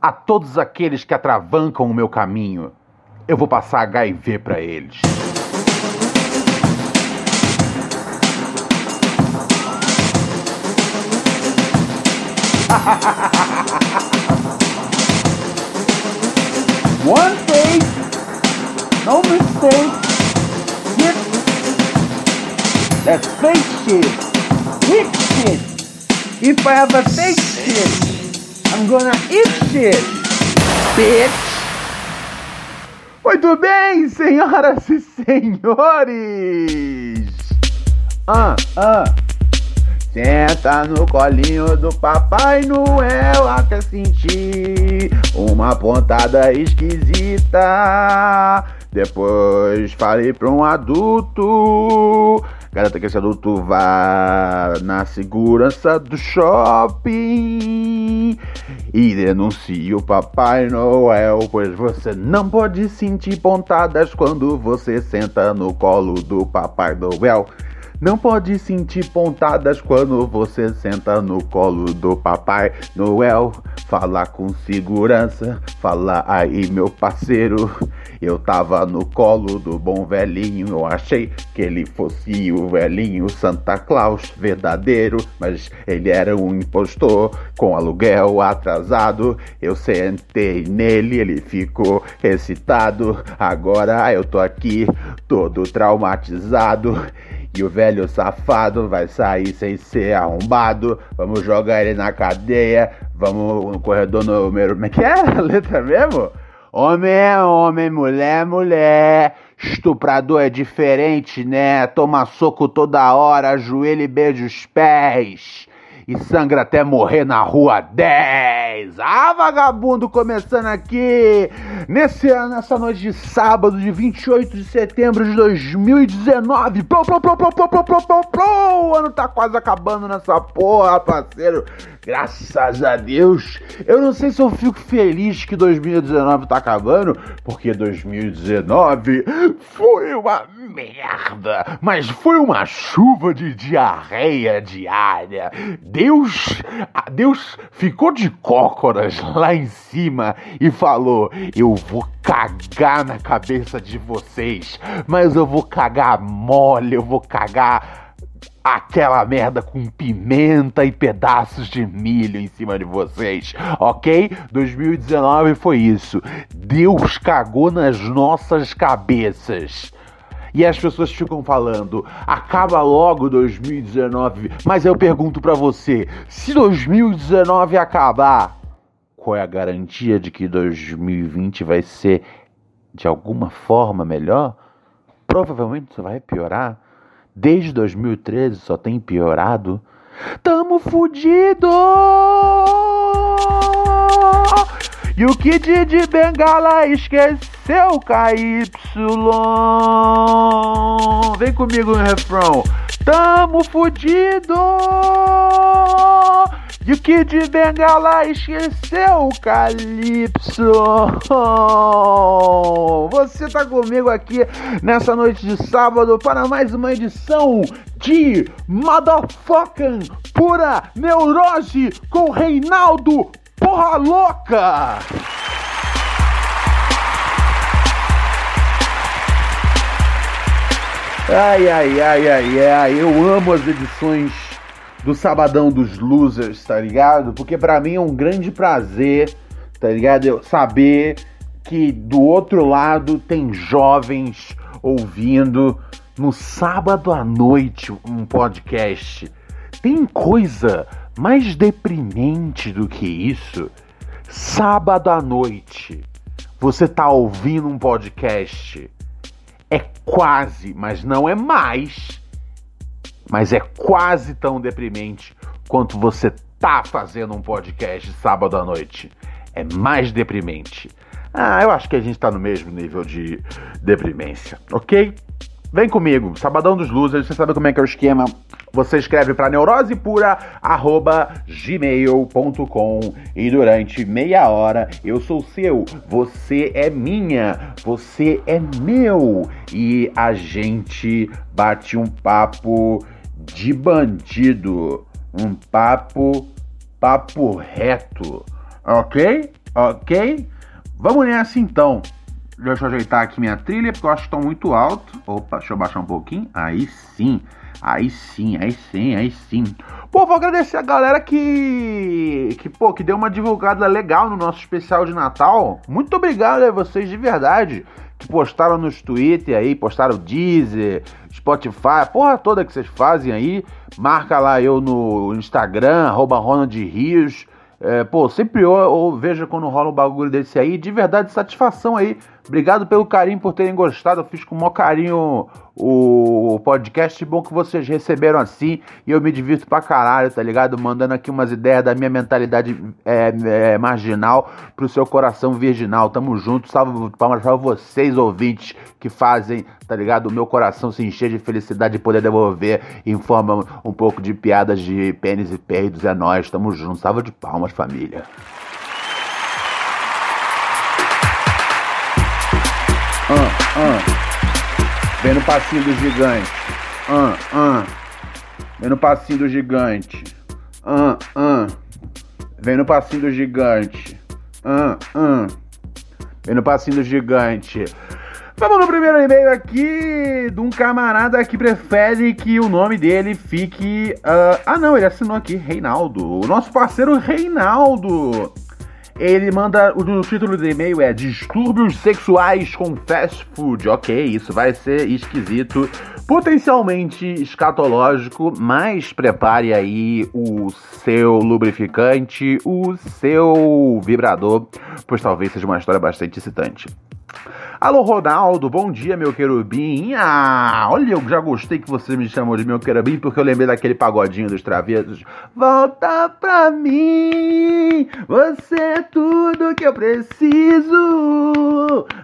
A todos aqueles que atravancam o meu caminho, eu vou passar HIV para eles. One face, no mistake. Hit. That's fake shit. Hit shit. If I have a fake shit, I'm gonna eat shit. Bitch. Muito bem, senhoras e senhores. Ah, ah. Senta no colinho do Papai Noel até sentir uma pontada esquisita. Depois falei pra um adulto. Garanta que esse adulto vá na segurança do shopping e denuncie o Papai Noel, pois você não pode sentir pontadas quando você senta no colo do Papai Noel. Não pode sentir pontadas quando você senta no colo do Papai Noel. Fala com segurança, fala aí, meu parceiro. Eu tava no colo do bom velhinho, eu achei que ele fosse o velhinho Santa Claus verdadeiro, mas ele era um impostor com aluguel atrasado. Eu sentei nele, ele ficou excitado. Agora eu tô aqui todo traumatizado. E o velho safado vai sair sem ser arrombado. Vamos jogar ele na cadeia. Vamos no corredor número. Como é que é a letra mesmo? Homem é homem, mulher é mulher. Estuprador é diferente, né? Toma soco toda hora, ajoelha e beija os pés. E sangra até morrer na rua 10. Ah, vagabundo, começando aqui nesse, nessa noite de sábado, de 28 de setembro de 2019. Plou, plou, plou, plou, plou, plou, plou, plou, plou. O ano tá quase acabando nessa porra, parceiro. Graças a Deus. Eu não sei se eu fico feliz que 2019 tá acabando, porque 2019 foi uma merda, mas foi uma chuva de diarreia diária. Deus, Deus ficou de cócoras lá em cima e falou: "Eu vou cagar na cabeça de vocês, mas eu vou cagar mole, eu vou cagar aquela merda com pimenta e pedaços de milho em cima de vocês, ok? 2019 foi isso. Deus cagou nas nossas cabeças. E as pessoas ficam falando, acaba logo 2019. Mas eu pergunto para você, se 2019 acabar, qual é a garantia de que 2020 vai ser de alguma forma melhor? Provavelmente você vai piorar. Desde 2013 só tem piorado. Tamo fudido! E o Kid de Bengala esqueceu KY. Vem comigo no refrão. Tamo fudido! E o Kid Bengala esqueceu o Calypso. Você tá comigo aqui nessa noite de sábado para mais uma edição de Motherfucking Pura Neurose com Reinaldo Porra Louca! Ai, ai, ai, ai, ai, eu amo as edições do Sabadão dos Losers, tá ligado? Porque para mim é um grande prazer, tá ligado? Eu saber que do outro lado tem jovens ouvindo no sábado à noite um podcast. Tem coisa mais deprimente do que isso? Sábado à noite, você tá ouvindo um podcast. É quase, mas não é mais, mas é quase tão deprimente quanto você tá fazendo um podcast sábado à noite. é mais deprimente. Ah, eu acho que a gente tá no mesmo nível de deprimência, ok? Vem comigo, Sabadão dos Losers, você sabe como é que é o esquema. Você escreve para neurosepura@gmail.com e durante meia hora eu sou seu, você é minha, você é meu e a gente bate um papo de bandido, um papo papo reto, ok? Ok? Vamos nessa então. Deixa eu ajeitar aqui minha trilha, porque eu acho que está muito alto. Opa, deixa eu baixar um pouquinho. Aí sim, aí sim, aí sim, aí sim. Pô, vou agradecer a galera que, que, pô, que deu uma divulgada legal no nosso especial de Natal. Muito obrigado a vocês de verdade. Que postaram nos Twitter aí, postaram Deezer, Spotify, porra toda que vocês fazem aí. Marca lá eu no Instagram, arroba Ronald Rios. É, pô, sempre eu, eu, vejo quando rola um bagulho desse aí, de verdade, satisfação aí. Obrigado pelo carinho, por terem gostado. Eu fiz com o maior carinho o podcast. Bom que vocês receberam assim e eu me divirto pra caralho, tá ligado? Mandando aqui umas ideias da minha mentalidade é, é, marginal pro seu coração virginal. Tamo junto, salve palmas pra vocês, ouvintes, que fazem, tá ligado? O meu coração se encher de felicidade e poder devolver em forma um pouco de piadas de pênis e peidos. É nóis, tamo junto. Salve de palmas, família. Ah. Vem no passinho do gigante. Ah, ah. Vem no passinho do gigante. Ah, ah. Vem no passinho do gigante. Ah, ah. Vem no passinho do gigante. Vamos no primeiro e-mail aqui de um camarada que prefere que o nome dele fique. Uh... ah, não, ele assinou aqui, Reinaldo. O nosso parceiro Reinaldo. Ele manda. O título do e-mail é Distúrbios Sexuais com Fast Food. Ok, isso vai ser esquisito, potencialmente escatológico, mas prepare aí o seu lubrificante, o seu vibrador, pois talvez seja uma história bastante excitante. Alô, Ronaldo, bom dia, meu querubim. Ah, olha, eu já gostei que você me chamou de meu querubim, porque eu lembrei daquele pagodinho dos travessos. Volta pra mim, você é tudo que eu preciso,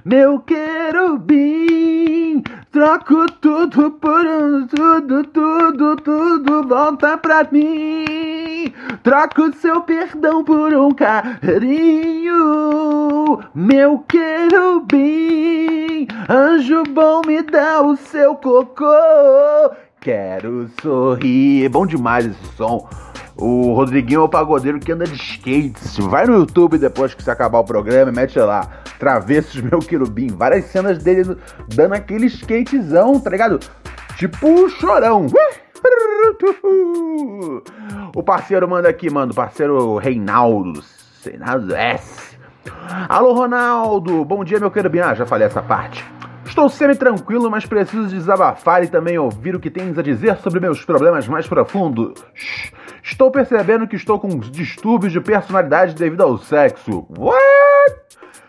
meu querubim. Troco tudo por um, tudo, tudo, tudo, volta pra mim. Troco seu perdão por um carinho, meu querubim. Anjo bom, me dá o seu cocô. Quero sorrir. Bom demais esse som. O Rodriguinho é o pagodeiro que anda de skates. Vai no YouTube depois que você acabar o programa e mete lá. Travessos meu querubim. Várias cenas dele dando aquele skatezão, tá ligado? Tipo chorão. O parceiro manda aqui, mano. O parceiro Reinaldo. Reinaldo S. Alô, Ronaldo. Bom dia, meu querubim. Ah, já falei essa parte. Estou semi-tranquilo, mas preciso desabafar e também ouvir o que tens a dizer sobre meus problemas mais profundos. Estou percebendo que estou com distúrbios de personalidade devido ao sexo. What?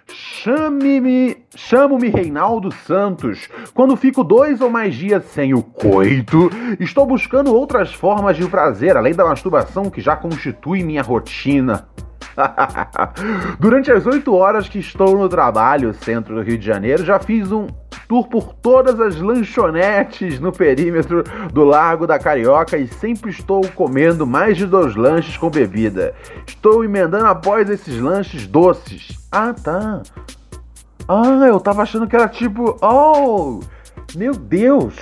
Chame-me, chamo-me Reinaldo Santos. Quando fico dois ou mais dias sem o coito, estou buscando outras formas de prazer, além da masturbação que já constitui minha rotina. Durante as oito horas que estou no trabalho, centro do Rio de Janeiro, já fiz um tour por todas as lanchonetes no perímetro do Largo da Carioca e sempre estou comendo mais de dois lanches com bebida. Estou emendando após esses lanches doces. Ah, tá. Ah, eu tava achando que era tipo, oh, meu Deus,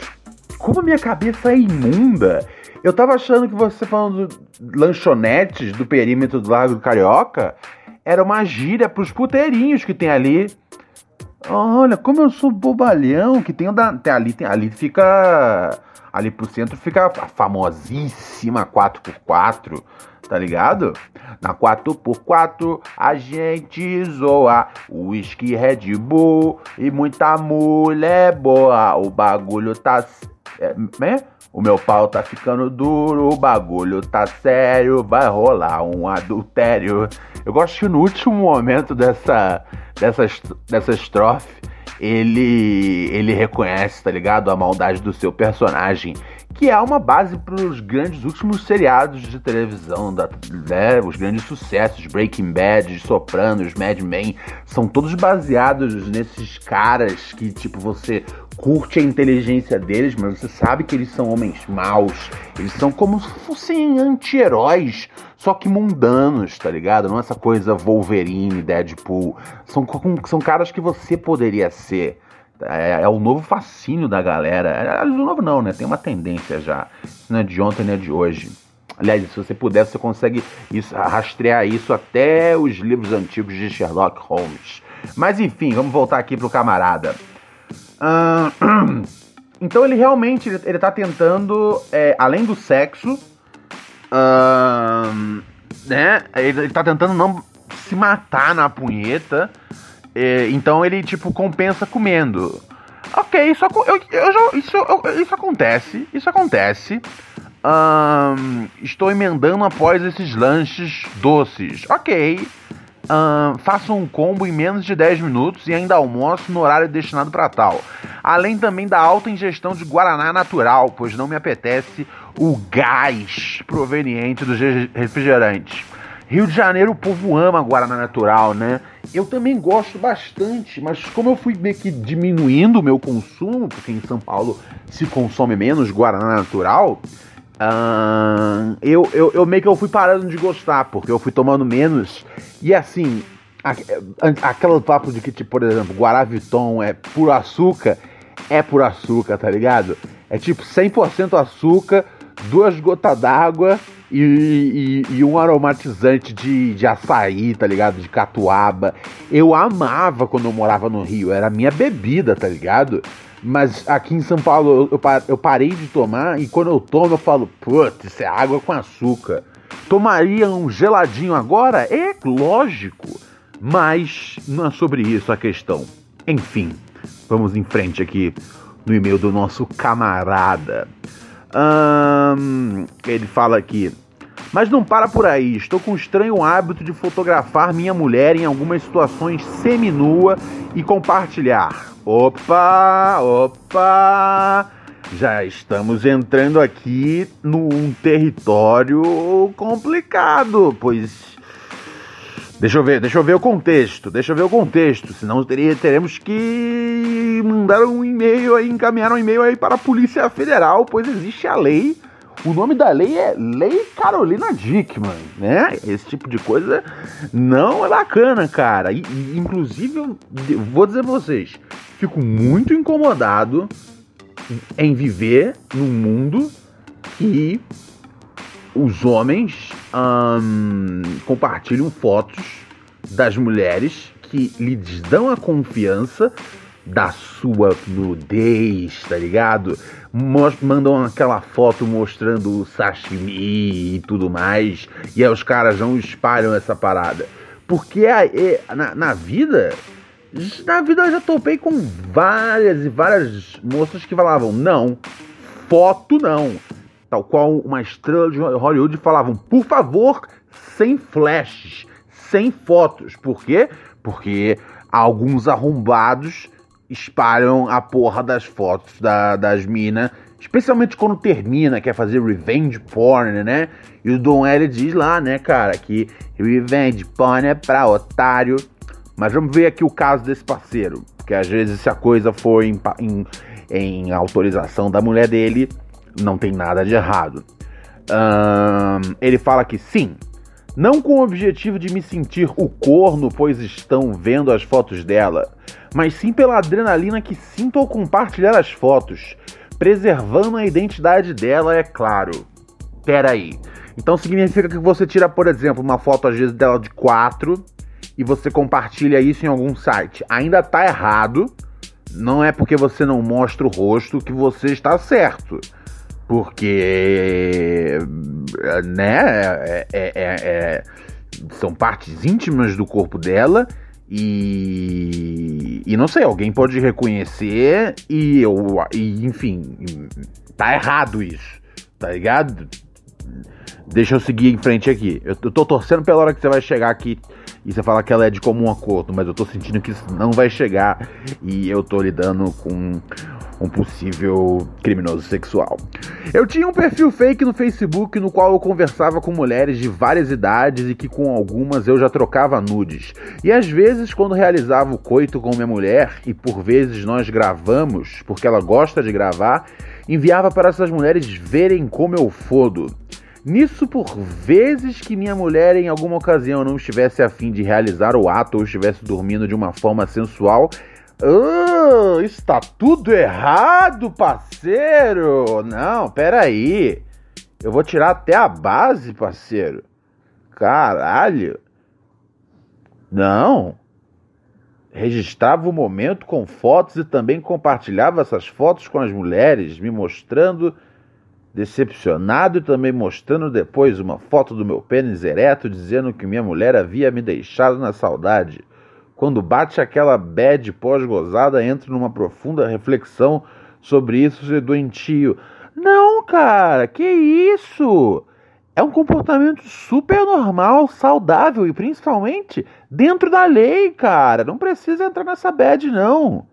como a minha cabeça é imunda. Eu tava achando que você falando lanchonetes do perímetro do Lago do Carioca era uma gíria pros puteirinhos que tem ali. Olha, como eu sou bobalhão, que tem, tem ali, tem ali fica ali pro centro fica a famosíssima 4x4, tá ligado? Na 4x4 a gente zoa whisky Red Bull e muita mulher boa. O bagulho tá é, é? O meu pau tá ficando duro, o bagulho tá sério, vai rolar um adultério. Eu gosto que no último momento dessa, dessa, dessa estrofe, ele, ele reconhece, tá ligado? A maldade do seu personagem, que é uma base para os grandes últimos seriados de televisão, da, né, os grandes sucessos, Breaking Bad, Sopranos, Mad Men, são todos baseados nesses caras que, tipo, você curte a inteligência deles, mas você sabe que eles são homens maus, eles são como se fossem anti-heróis, só que mundanos, tá ligado? Não é essa coisa Wolverine, Deadpool, são, são caras que você poderia ser, é, é, o novo fascínio da galera. É, o novo não, né? Tem uma tendência já. Não é de ontem, nem é de hoje. Aliás, se você puder, você consegue isso, rastrear isso até os livros antigos de Sherlock Holmes. Mas enfim, vamos voltar aqui pro camarada. Uh, então ele realmente ele, ele tá tentando, é, além do sexo, uh, né? Ele, ele tá tentando não se matar na punheta. É, então ele, tipo, compensa comendo. Ok, isso, eu, eu já, isso, eu, isso acontece. Isso acontece. Estou emendando após esses lanches doces. Ok. Faço um combo em menos de 10 minutos e ainda almoço no horário destinado para tal. Além também da alta ingestão de guaraná natural, pois não me apetece o gás proveniente dos refrigerantes. Rio de Janeiro, o povo ama Guaraná Natural, né? Eu também gosto bastante, mas como eu fui meio que diminuindo o meu consumo, porque em São Paulo se consome menos Guaraná Natural, uh, eu, eu, eu meio que eu fui parando de gostar, porque eu fui tomando menos. E assim, aquele papo de que, tipo, por exemplo, Guaraviton é puro açúcar, é puro açúcar, tá ligado? É tipo 100% açúcar, duas gotas d'água e, e, e, um aromatizante de, de açaí, tá ligado? De catuaba. Eu amava quando eu morava no Rio, era a minha bebida, tá ligado? Mas aqui em São Paulo eu, eu parei de tomar e quando eu tomo eu falo, putz, isso é água com açúcar. Tomaria um geladinho agora? É lógico. Mas não é sobre isso a questão. Enfim, vamos em frente aqui no e-mail do nosso camarada. ele fala aqui. Mas não para por aí. Estou com o estranho hábito de fotografar minha mulher em algumas situações seminua e compartilhar. Opa, opa! Já estamos entrando aqui num território complicado, pois Deixa eu ver, deixa eu ver o contexto, deixa eu ver o contexto, senão teria, teremos que mandar um e-mail aí, encaminhar um e-mail aí para a Polícia Federal, pois existe a lei o nome da lei é Lei Carolina Dickman, né? Esse tipo de coisa não é bacana, cara. E, inclusive, eu vou dizer pra vocês, fico muito incomodado em viver num mundo que os homens hum, compartilham fotos das mulheres que lhes dão a confiança da sua nudez, tá ligado? Mandam aquela foto mostrando o sashimi e tudo mais, e aí os caras não espalham essa parada. Porque a, na, na vida, na vida eu já topei com várias e várias moças que falavam, não, foto não. Tal qual uma estrela de Hollywood falavam, por favor, sem flashes, sem fotos. Por quê? Porque alguns arrombados espalham a porra das fotos da, das minas, especialmente quando termina, quer fazer revenge porn, né? E o Dom L diz lá, né, cara, que revenge porn é pra otário. Mas vamos ver aqui o caso desse parceiro, que às vezes se a coisa for em, em, em autorização da mulher dele, não tem nada de errado. Um, ele fala que sim, não com o objetivo de me sentir o corno, pois estão vendo as fotos dela, mas sim pela adrenalina que sinto ao compartilhar as fotos, preservando a identidade dela, é claro. Pera aí. Então significa que você tira, por exemplo, uma foto às vezes dela de 4 e você compartilha isso em algum site. Ainda tá errado. Não é porque você não mostra o rosto que você está certo porque né é, é, é, é, são partes íntimas do corpo dela e, e não sei alguém pode reconhecer e eu e, enfim tá errado isso tá ligado? Deixa eu seguir em frente aqui. Eu, eu tô torcendo pela hora que você vai chegar aqui e você fala que ela é de comum acordo mas eu tô sentindo que isso não vai chegar e eu tô lidando com um possível criminoso sexual. Eu tinha um perfil fake no Facebook no qual eu conversava com mulheres de várias idades e que com algumas eu já trocava nudes. E às vezes, quando realizava o coito com minha mulher, e por vezes nós gravamos, porque ela gosta de gravar, enviava para essas mulheres verem como eu fodo. Nisso, por vezes que minha mulher em alguma ocasião não estivesse afim de realizar o ato ou estivesse dormindo de uma forma sensual, Oh, está tudo errado, parceiro! Não, peraí. Eu vou tirar até a base, parceiro. Caralho. Não. Registrava o momento com fotos e também compartilhava essas fotos com as mulheres, me mostrando decepcionado e também mostrando depois uma foto do meu pênis ereto, dizendo que minha mulher havia me deixado na saudade. Quando bate aquela bad pós-gozada, entro numa profunda reflexão sobre isso ser doentio. Não, cara, que isso? É um comportamento super normal, saudável e principalmente dentro da lei, cara. Não precisa entrar nessa bad, não.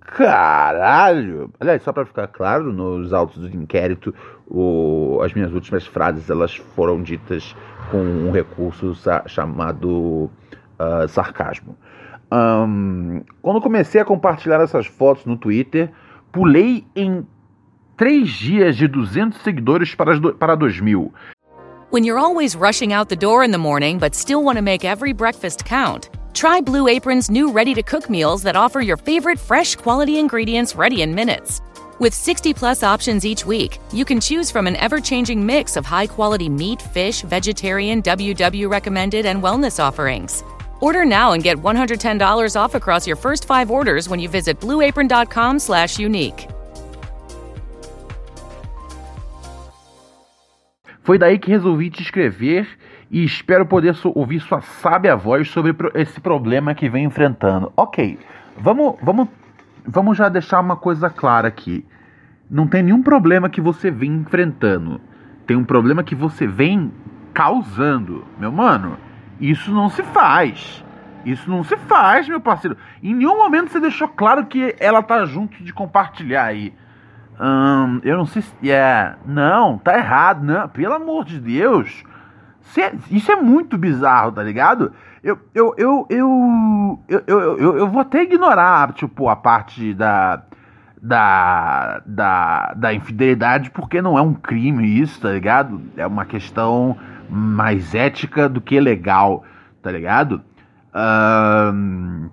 Caralho! Aliás, só para ficar claro, nos autos do inquérito, o, as minhas últimas frases elas foram ditas com um recurso chamado uh, sarcasmo. Um, quando comecei a compartilhar essas fotos no Twitter, pulei em três dias de 200 seguidores para, para 2000. When you're always rushing out the door in the morning but still want to make every breakfast count, try Blue Apron's new ready to cook meals that offer your favorite fresh quality ingredients ready in minutes. With 60 plus options each week, you can choose from an ever changing mix of high quality meat, fish, vegetarian, WW recommended, and wellness offerings. Order now and get $110 off across your first five orders when you visit blueapron.com/unique. Foi daí que resolvi te escrever e espero poder ouvir sua sábia voz sobre esse problema que vem enfrentando. Ok, vamos, vamos, vamos já deixar uma coisa clara aqui. Não tem nenhum problema que você vem enfrentando. Tem um problema que você vem causando. Meu mano, isso não se faz. Isso não se faz, meu parceiro. Em nenhum momento você deixou claro que ela tá junto de compartilhar aí. Hum, eu não sei se. É. Não, tá errado, não. Pelo amor de Deus. Isso é muito bizarro, tá ligado? Eu, eu, eu, eu, eu, eu vou até ignorar, tipo, a parte da, da, da, da infidelidade, porque não é um crime isso, tá ligado? É uma questão mais ética do que legal, tá ligado? Um,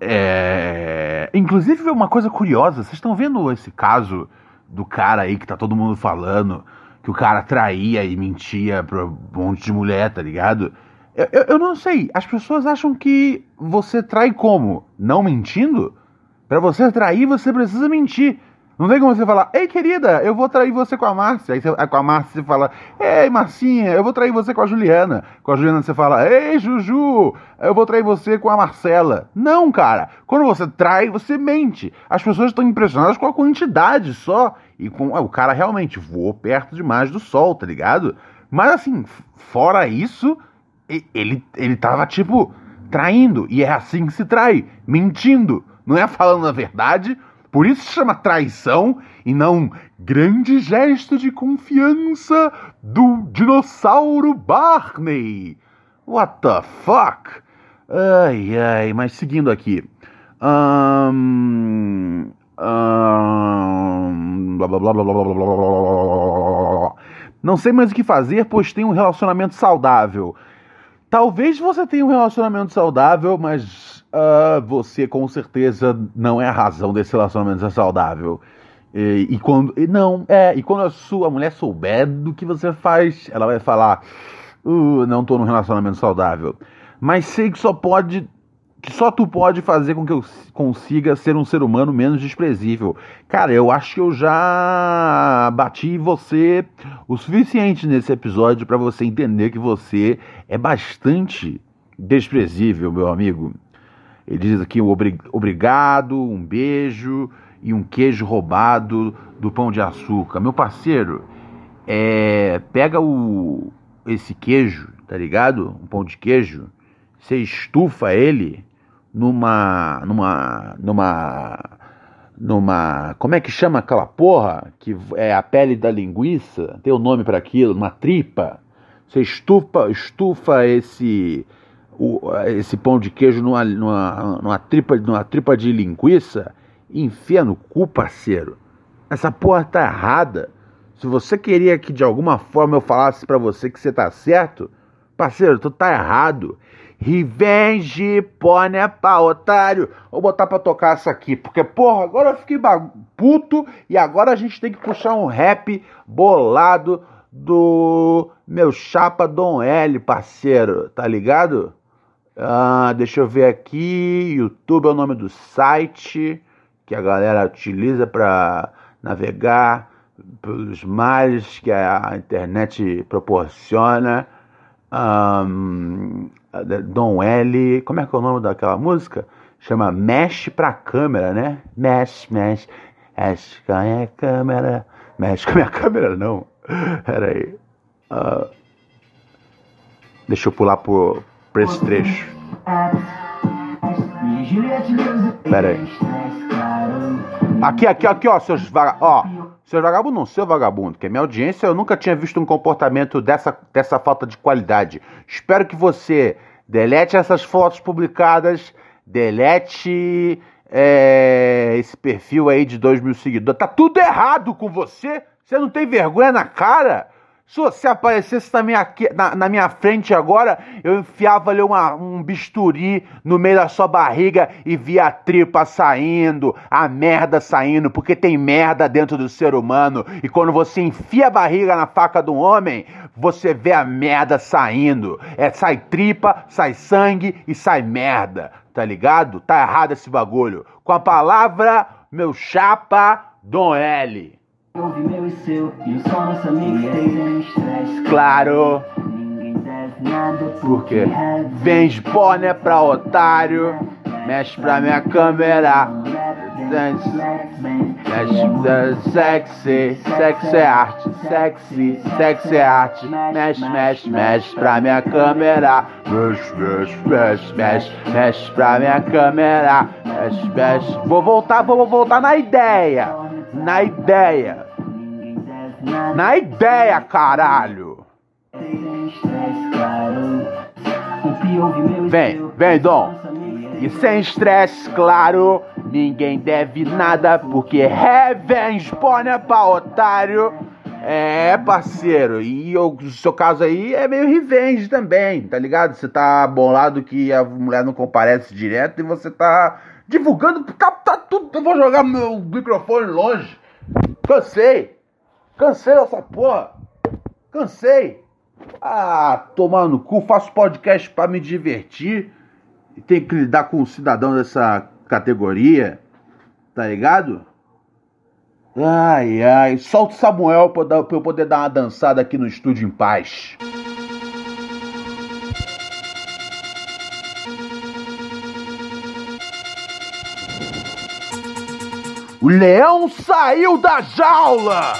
é... Inclusive, uma coisa curiosa, vocês estão vendo esse caso do cara aí que tá todo mundo falando que o cara traía e mentia pra um monte de mulher, tá ligado? Eu, eu, eu não sei, as pessoas acham que você trai como? Não mentindo? Para você trair, você precisa mentir. Não tem como você falar, ei querida, eu vou trair você com a Márcia. Aí você, com a Márcia você fala, ei Marcinha, eu vou trair você com a Juliana. Com a Juliana você fala, ei Juju, eu vou trair você com a Marcela. Não, cara. Quando você trai, você mente. As pessoas estão impressionadas com a quantidade só. E com o cara realmente voou perto demais do sol, tá ligado? Mas assim, fora isso, ele, ele tava tipo traindo. E é assim que se trai, mentindo. Não é falando a verdade por isso se chama traição e não grande gesto de confiança do dinossauro Barney. What the fuck? Ai, ai, mas seguindo aqui. Um, um, blá, blá, blá, blá, blá, blá, blá, Não sei mais o que fazer, pois tenho um relacionamento saudável. Talvez você tenha um relacionamento saudável, mas uh, você com certeza não é a razão desse relacionamento ser saudável. E, e quando. E não, é, e quando a sua mulher souber do que você faz, ela vai falar: uh, não tô num relacionamento saudável. Mas sei que só pode. Que só tu pode fazer com que eu consiga ser um ser humano menos desprezível. Cara, eu acho que eu já bati você o suficiente nesse episódio para você entender que você é bastante desprezível, meu amigo. Ele diz aqui obrigado, um beijo e um queijo roubado do pão de açúcar. Meu parceiro, é, pega o esse queijo, tá ligado? Um pão de queijo, você estufa ele numa numa numa numa. Como é que chama aquela porra? Que é a pele da linguiça? Tem o um nome para aquilo, uma tripa. Você estufa, estufa esse. O, esse pão de queijo numa, numa, numa, tripa, numa tripa de linguiça enfia no cu, parceiro. Essa porra tá errada. Se você queria que de alguma forma eu falasse para você que você tá certo, parceiro, tu tá errado. Revenge, pônei é pra otário. Vou botar pra tocar essa aqui, porque, porra, agora eu fiquei puto e agora a gente tem que puxar um rap bolado do meu chapa Dom L, parceiro, tá ligado? Ah, deixa eu ver aqui. YouTube é o nome do site que a galera utiliza para navegar pelos mares que a internet proporciona. Um, Dom L. Como é que é o nome daquela música? Chama Mexe pra câmera, né? Mexe, mexe. Mexe com a minha câmera. Mexe com a minha câmera, não. Pera aí. Uh, deixa eu pular por, por esse trecho. Pera aí. Aqui, aqui, aqui, ó, seus vagabundos. Seus vagabundos não, seu vagabundo, que é minha audiência, eu nunca tinha visto um comportamento dessa, dessa falta de qualidade. Espero que você delete essas fotos publicadas, delete é, esse perfil aí de 2 mil seguidores. Tá tudo errado com você? Você não tem vergonha na cara? Se você aparecesse na minha, na, na, minha frente agora, eu enfiava ali uma, um bisturi no meio da sua barriga e via a tripa saindo, a merda saindo, porque tem merda dentro do ser humano. E quando você enfia a barriga na faca de um homem, você vê a merda saindo. É, sai tripa, sai sangue e sai merda, tá ligado? Tá errado esse bagulho. Com a palavra, meu chapa, Dom L. Ouve meu e seu, e o som nossa mixtape Claro. Ninguém deve nada porque Vem de boné pra otário? Mexe pra minha câmera. Mexe sexy. Sexy é arte. Sexy, sexy é arte. Mexe, mexe, mexe pra minha câmera. Mexe, mexe, mexe, mexe Mexe pra minha câmera. Mexe, mexe. Vou voltar, vou voltar na ideia na ideia. Na ideia, caralho. Vem, vem, Dom. E sem estresse, claro, ninguém deve nada, porque revenge põe pra otário. É, parceiro, e o seu caso aí é meio revenge também, tá ligado? Você tá bolado que a mulher não comparece direto e você tá divulgando, tá tudo. Eu vou jogar meu microfone longe. Cansei. Cansei dessa porra. Cansei. Ah, tomar no cu, faço podcast para me divertir e tem que lidar com um cidadão dessa categoria, tá ligado? Ai, ai, solta o Samuel pra eu poder dar uma dançada aqui no estúdio em paz. O leão saiu da jaula!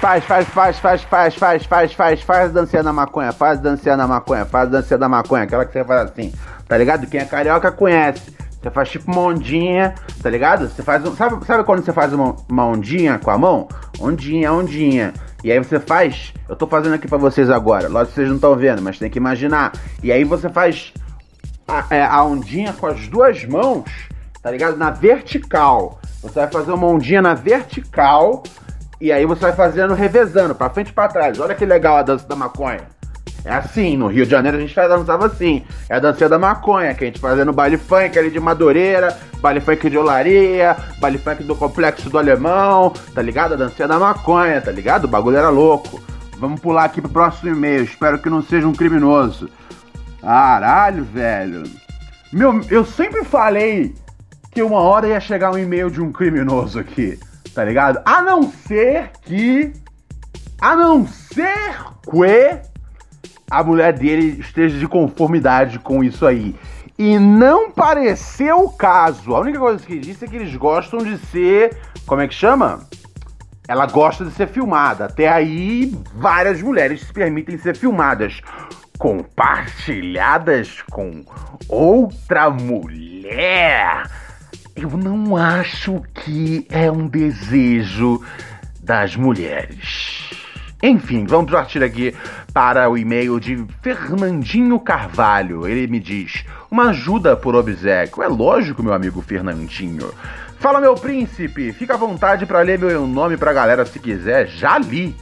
Faz, faz, faz, faz, faz, faz, faz, faz, faz dancinha da maconha, faz dancinha da maconha, faz dancinha da maconha, aquela que você faz assim, tá ligado? Quem é carioca conhece. Você faz tipo uma ondinha, tá ligado? Você faz. Sabe, sabe quando você faz uma, uma ondinha com a mão? Ondinha, ondinha. E aí você faz. Eu tô fazendo aqui para vocês agora. Lógico que vocês não estão vendo, mas tem que imaginar. E aí você faz a, é, a ondinha com as duas mãos, tá ligado? Na vertical. Você vai fazer uma ondinha na vertical. E aí você vai fazendo revezando, pra frente e pra trás. Olha que legal a dança da maconha. É assim, no Rio de Janeiro a gente dançava assim. É a dança da maconha, que a gente fazia no baile funk ali de Madureira, baile funk de Olaria, baile funk do Complexo do Alemão, tá ligado? A dança da maconha, tá ligado? O bagulho era louco. Vamos pular aqui pro próximo e-mail, espero que não seja um criminoso. Caralho, velho. Meu, eu sempre falei que uma hora ia chegar um e-mail de um criminoso aqui, tá ligado? A não ser que. A não ser que a mulher dele esteja de conformidade com isso aí. E não pareceu o caso. A única coisa que ele disse é que eles gostam de ser. Como é que chama? ela gosta de ser filmada. Até aí, várias mulheres se permitem ser filmadas. Compartilhadas com outra mulher. Eu não acho que é um desejo das mulheres. Enfim, vamos partir aqui para o e-mail de Fernandinho Carvalho. Ele me diz: uma ajuda por obsequio. É lógico, meu amigo Fernandinho. Fala, meu príncipe, fica à vontade para ler meu nome pra galera se quiser. Já li.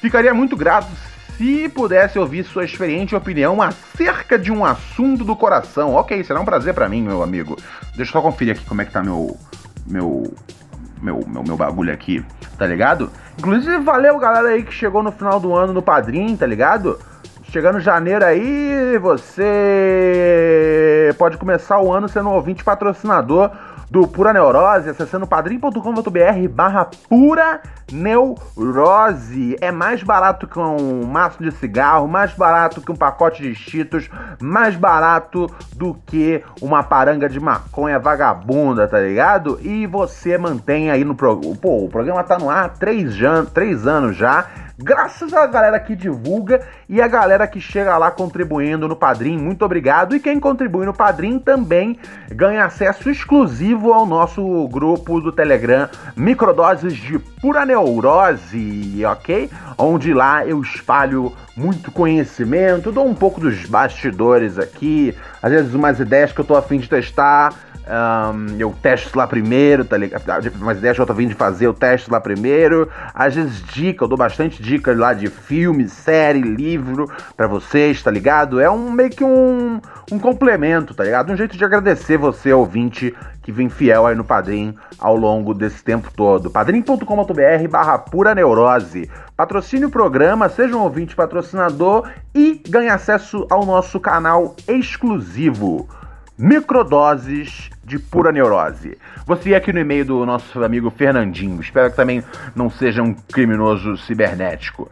Ficaria muito grato se pudesse ouvir sua experiente opinião acerca de um assunto do coração. Ok, será um prazer para mim, meu amigo. Deixa eu só conferir aqui como é que tá meu. meu. Meu, meu, meu bagulho aqui, tá ligado? Inclusive, valeu galera aí que chegou no final do ano no Padrim, tá ligado? Chegando janeiro aí, você pode começar o ano sendo um ouvinte patrocinador do Pura Neurose, acessando padrim.com.br barra Pura Neurose. É mais barato que um maço de cigarro, mais barato que um pacote de cheetos, mais barato do que uma paranga de maconha vagabunda, tá ligado? E você mantém aí no programa. Pô, o programa tá no ar há três, três anos já graças à galera que divulga e a galera que chega lá contribuindo no Padrim. Muito obrigado. E quem contribui no Padrim também ganha acesso exclusivo ao nosso grupo do Telegram Microdoses de Pura Neurose, ok? Onde lá eu espalho muito conhecimento, dou um pouco dos bastidores aqui, às vezes umas ideias que eu tô afim de testar um, eu testo lá primeiro, tá ligado? Mas ideia que eu tô vindo de fazer, eu testo lá primeiro. Às vezes dica, eu dou bastante dicas lá de filme, série, livro para vocês, tá ligado? É um meio que um, um complemento, tá ligado? Um jeito de agradecer você, ouvinte, que vem fiel aí no Padrim ao longo desse tempo todo. padrim.com.br barra pura neurose. Patrocine o programa, seja um ouvinte patrocinador e ganhe acesso ao nosso canal exclusivo. Microdoses de pura neurose. Você aqui no e-mail do nosso amigo Fernandinho. Espero que também não seja um criminoso cibernético.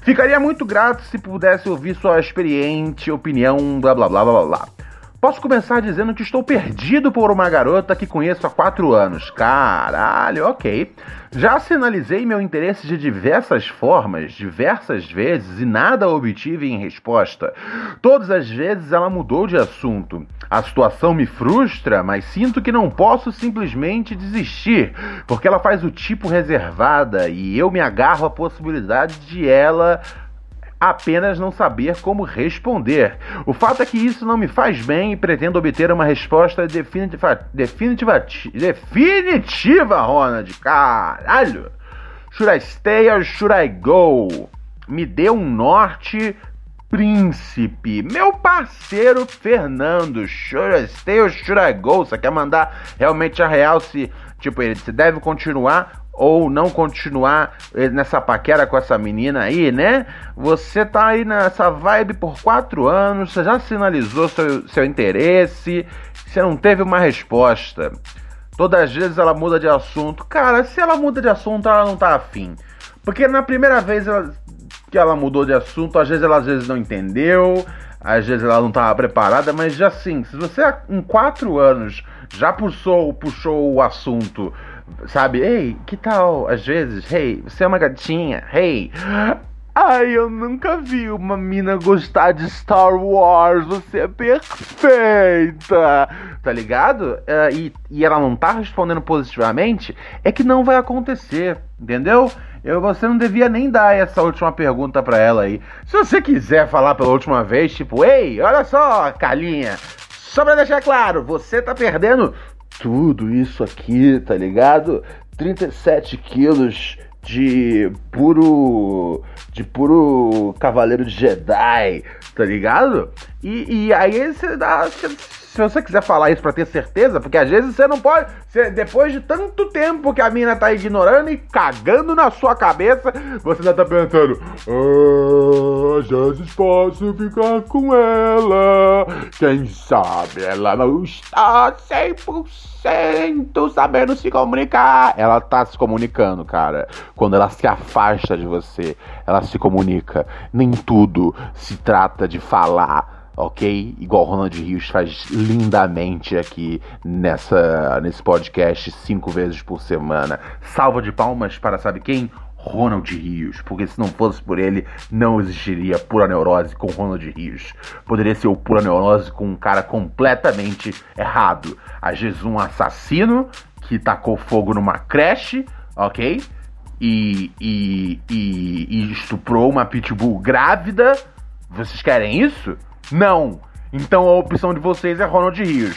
Ficaria muito grato se pudesse ouvir sua experiente opinião, blá blá blá blá blá. Posso começar dizendo que estou perdido por uma garota que conheço há quatro anos. Caralho, ok. Já sinalizei meu interesse de diversas formas, diversas vezes, e nada obtive em resposta. Todas as vezes ela mudou de assunto. A situação me frustra, mas sinto que não posso simplesmente desistir, porque ela faz o tipo reservada e eu me agarro à possibilidade de ela apenas não saber como responder. O fato é que isso não me faz bem e pretendo obter uma resposta definitiva, definitiva, definitiva, Ronald. Caralho! Should I stay or should I go? Me dê um norte, príncipe. Meu parceiro Fernando, should I stay or should I go? Você quer mandar realmente a real se, tipo, ele se deve continuar ou não continuar nessa paquera com essa menina aí, né? Você tá aí nessa vibe por quatro anos, você já sinalizou seu, seu interesse, você não teve uma resposta. Todas as vezes ela muda de assunto. Cara, se ela muda de assunto, ela não tá afim. Porque na primeira vez ela, que ela mudou de assunto, às vezes ela às vezes não entendeu, às vezes ela não estava preparada, mas já assim, se você em quatro anos já puxou, puxou o assunto Sabe? Ei, que tal? Às vezes, hey, você é uma gatinha, hey. Ai, eu nunca vi uma mina gostar de Star Wars, você é perfeita! Tá ligado? Uh, e, e ela não tá respondendo positivamente, é que não vai acontecer, entendeu? Eu, você não devia nem dar essa última pergunta para ela aí. Se você quiser falar pela última vez, tipo, ei, olha só, Calinha, só pra deixar claro, você tá perdendo tudo isso aqui, tá ligado? 37 quilos de puro. de puro cavaleiro Jedi, tá ligado? E, e aí você dá se você quiser falar isso para ter certeza, porque às vezes você não pode. Você, depois de tanto tempo que a mina tá ignorando e cagando na sua cabeça, você já tá pensando: ah, às vezes posso ficar com ela. Quem sabe ela não está 100% sabendo se comunicar. Ela tá se comunicando, cara. Quando ela se afasta de você, ela se comunica. Nem tudo se trata de falar ok? Igual Ronald Rios faz lindamente aqui nessa, nesse podcast cinco vezes por semana. Salva de palmas para sabe quem? Ronald Rios, porque se não fosse por ele, não existiria Pura Neurose com Ronald Rios. Poderia ser o Pura Neurose com um cara completamente errado. Às vezes um assassino que tacou fogo numa creche, ok? E, e, e, e estuprou uma pitbull grávida. Vocês querem isso? Não! Então a opção de vocês é Ronald Rios.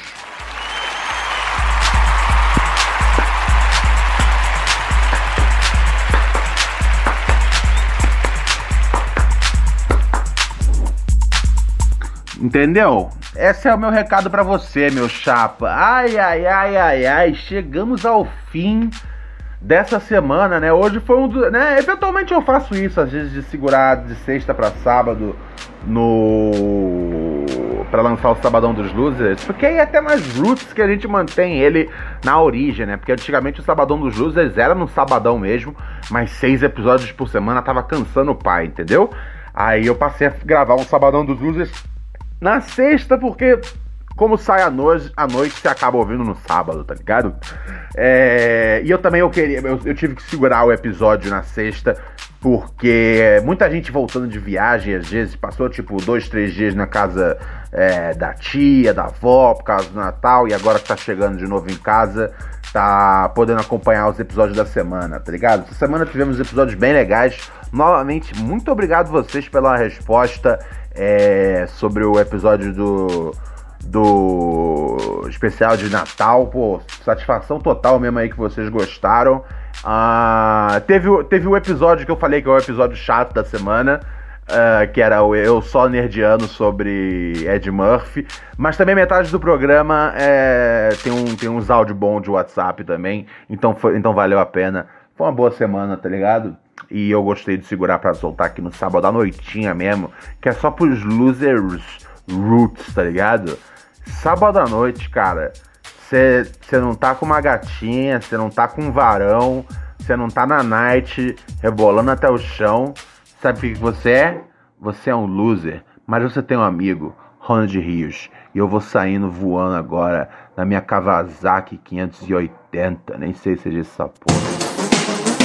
Entendeu? Esse é o meu recado para você, meu chapa. Ai, ai, ai, ai, ai, chegamos ao fim dessa semana, né? Hoje foi um do, né? Eventualmente eu faço isso, às vezes de segurar de sexta para sábado no para lançar o Sabadão dos Losers, porque aí é até mais roots que a gente mantém ele na origem, né? Porque antigamente o Sabadão dos Losers era no sabadão mesmo, mas seis episódios por semana tava cansando o pai, entendeu? Aí eu passei a gravar um Sabadão dos Losers na sexta, porque como sai à noite, à noite você acaba ouvindo no sábado, tá ligado? É, e eu também eu queria, eu, eu, tive que segurar o episódio na sexta, porque muita gente voltando de viagem, às vezes, passou tipo dois, três dias na casa é, da tia, da avó, por causa do Natal, e agora que tá chegando de novo em casa, tá podendo acompanhar os episódios da semana, tá ligado? Essa semana tivemos episódios bem legais. Novamente, muito obrigado vocês pela resposta é, sobre o episódio do do especial de Natal. Pô, satisfação total mesmo aí que vocês gostaram. Teve, teve o episódio que eu falei que é o episódio chato da semana. Uh, que era o Eu Só Nerdiano sobre Ed Murphy. Mas também metade do programa é, tem, um, tem uns áudio bom de WhatsApp também. Então, foi, então valeu a pena. Foi uma boa semana, tá ligado? E eu gostei de segurar para soltar aqui no sábado à noitinha mesmo. Que é só pros losers roots, tá ligado? Sábado à noite, cara, você não tá com uma gatinha, você não tá com um varão, você não tá na night rebolando até o chão. Sabe o que você é? Você é um loser, mas você tem um amigo, Ronald Rios. E eu vou saindo voando agora na minha Kawasaki 580, nem sei se é essa porra.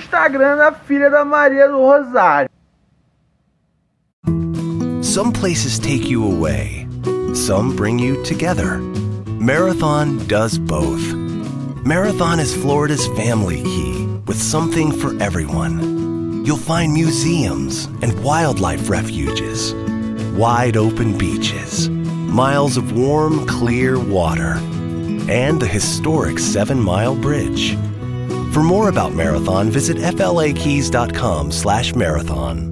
Instagram da filha da Maria do Rosário. Some places take you away. Some bring you together. Marathon does both. Marathon is Florida's family key with something for everyone. You'll find museums and wildlife refuges, wide open beaches, miles of warm, clear water, and the historic Seven Mile Bridge. For more about Marathon, visit flakeys.com slash marathon.